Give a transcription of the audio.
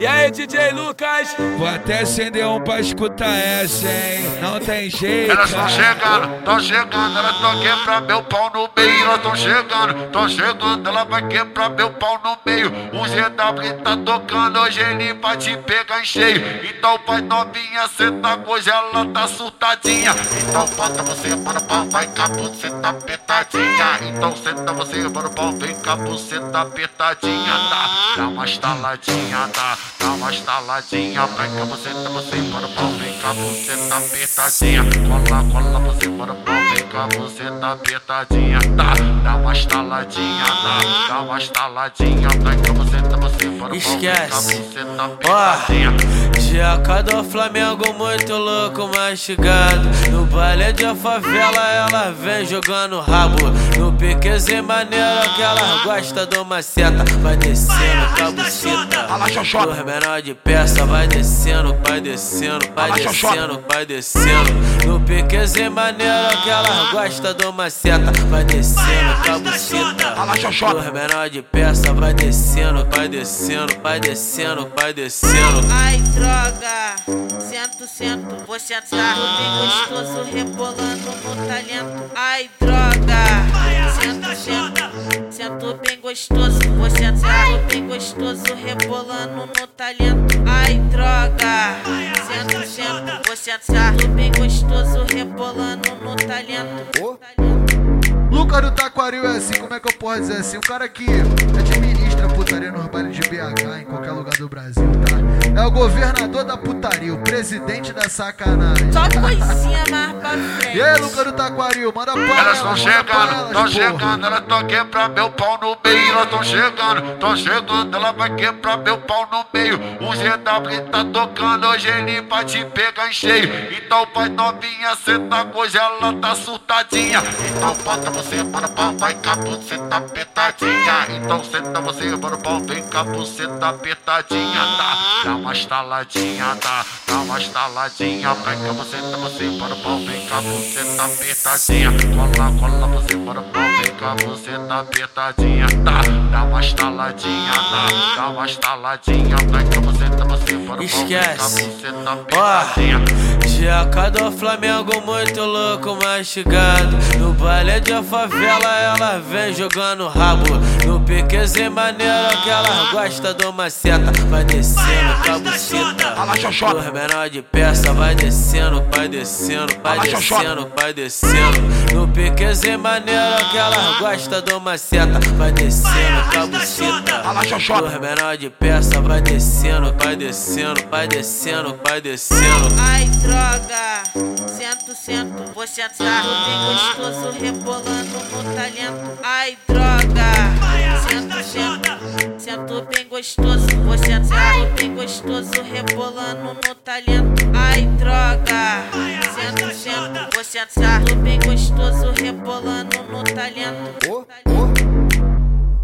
E aí, DJ Lucas? Vou até acender um pra escutar essa, hein? Não tem jeito. Elas tão chegando, tão chegando, elas tão quebrar meu pau no meio. Elas tão chegando, tão chegando, ela vai quebrar meu pau no meio. O ZW tá tocando, hoje ele vai te pegar em cheio. Então vai novinha, senta hoje ela tá surtadinha. Então bota você para o pau, vai você tá apertadinha. Então senta você para o pau, vem você tá apertadinha. Tá, dá uma estaladinha, tá. Dá uma estaladinha, cá, você tá você para o pau, vem cá, você tá apertadinha. Cola, cola, você para o pau, vem cá, você tá apertadinha. Tá, dá uma estaladinha, tá. Dá uma estaladinha, tá você Esquece. você tá apertadinha. Jeca do Flamengo muito louco, mastigado No baile de favela ela vem jogando rabo. No piquezinho maneiro que ela gosta de uma seta Vai descendo com a buceta. Fala, Xoxota. Os menor de peça vai descendo, vai descendo, vai descendo, vai descendo. No piquezinho maneiro que ela gosta de uma seta Vai descendo com a buceta Fala, Xoxota. Os menor de peça vai descendo, vai descendo, vai descendo, vai descendo Ai, droga, sento, sento, vou sentar bem gostoso, rebolando no talento. Ai, droga, sento, sento, sento bem gostoso, vou sentar bem gostoso, rebolando no talento. Ai, droga, sento, sento, vou sentar bem gostoso, rebolando no talento. Lucas do Taquaril é assim, como é que eu posso dizer assim? Um cara que administra putaria nos bailes de BH, em qualquer lugar do Brasil, tá? É o governador da putaria, o presidente da sacanagem. Só coisinha mais pra frente. E aí, Lucas do Taquaril, manda pra Elas ela, tão chegando, elas, tão chegando, elas tão quebrar meu pau no meio. Elas tão chegando, tão chegando, ela vai quebrar meu pau no meio. O ZW tá tocando, hoje ele vai te pegar em cheio. Então vai novinha, senta hoje ela tá surtadinha. Então bota você para o pau, vai cá, você tá apertadinha. Então senta você para o pau, vem cá, você tá apertadinha. Tá, dá uma estaladinha, tá, dá uma estaladinha. Vem cá, você tá você para o pau, vem cá, você tá apertadinha. Cola, cola, você para o pau, vem cá, você tá apertadinha. Tá, dá uma estaladinha, tá, dá uma estaladinha. Vem cá, você cá, Esquece. tá Ó. Jeca do Flamengo muito louco, mastigado No baile de favela ela vem jogando rabo No piquezinho maneiro que ela gosta de uma seta Vai descendo com a buceta Fala, Xoxota. Os menor de peça vai descendo, vai descendo, vai Fala, Xoxota. descendo, vai descendo No piquezinho maneiro que ela gosta de uma seta. Vai descendo com a buceta. Os menor de peça vai descendo, vai descendo, vai descendo, vai descendo. Ai, droga, sento, sento, vou sentar. Bem gostoso, rebolando no talento. Ai, droga, sento, sento bem gostoso, vou sentar bem gostoso, rebolando no talento. Ai, droga, sento, sento, vou sentar bem gostoso, rebolando no talento.